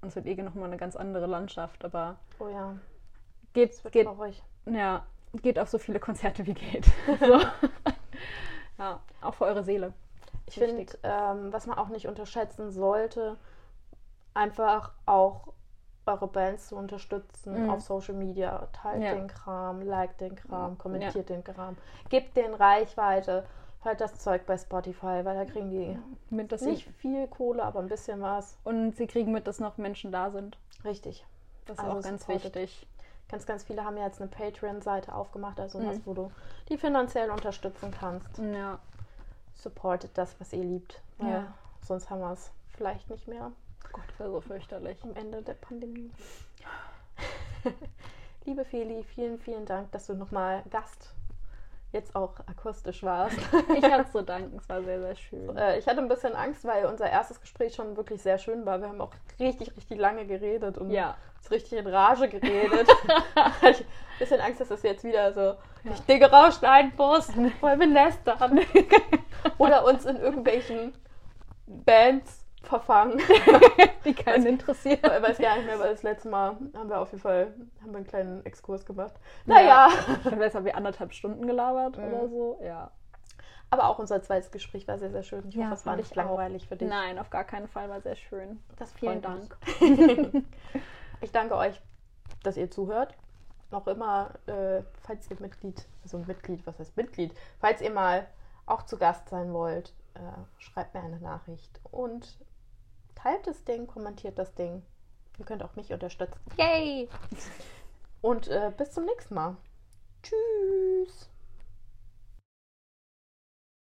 Und es wird eh nochmal eine ganz andere Landschaft, aber Oh ja, geht, es wird geht traurig. ja, geht auf so viele Konzerte wie geht. so. Ja, auch für eure Seele. Ich finde, ähm, was man auch nicht unterschätzen sollte, einfach auch eure Bands zu unterstützen Mhm. auf Social Media. Teilt Ja. den Kram, liked den Kram, Ja. kommentiert den Kram, gebt den Reichweite, hört das Zeug bei Spotify, weil da kriegen die Mit, dass nicht viel Kohle, aber ein bisschen was. und sie kriegen mit, dass noch Menschen da sind. Richtig. Das ist Also auch ganz supported. wichtig. Ganz, ganz viele haben ja jetzt eine Patreon-Seite aufgemacht, also Mhm. was, wo du die finanziell unterstützen kannst. Ja, Supportet das, was ihr liebt. Ja. Sonst haben wir es vielleicht nicht mehr. Gott, wäre so fürchterlich. am Ende der Pandemie. Liebe Feli, vielen, vielen Dank, dass du nochmal Gast jetzt auch akustisch warst. Ich hatte zu danken, es war sehr, sehr schön. Äh, ich hatte ein bisschen Angst, weil unser erstes Gespräch schon wirklich sehr schön war. Wir haben auch richtig, richtig lange geredet und Ja. richtig in Rage geredet. ich ein bisschen Angst, dass das jetzt wieder so ich Dinge rausschneiden muss, weil wir lästern. Oder uns in irgendwelchen Bands verfangen. Die keinen interessiert. Ich weiß gar nicht mehr, weil das letzte Mal haben wir auf jeden Fall haben wir einen kleinen Exkurs gemacht. Naja, Dann wäre es aber wie anderthalb Stunden gelabert Mhm. oder so. Ja. aber auch unser zweites Gespräch war sehr, sehr schön. Ich Ja, hoffe, es war nicht ich auch. langweilig für dich. Nein, auf gar keinen Fall, war sehr schön. Das Vielen Dank. Ich danke euch, dass ihr zuhört. Noch immer, äh, falls ihr Mitglied, also Mitglied, was heißt Mitglied, falls ihr mal auch zu Gast sein wollt, äh, schreibt mir eine Nachricht und teilt das Ding, kommentiert das Ding. Ihr könnt auch mich unterstützen. Yay! Und äh, bis zum nächsten Mal. Tschüss.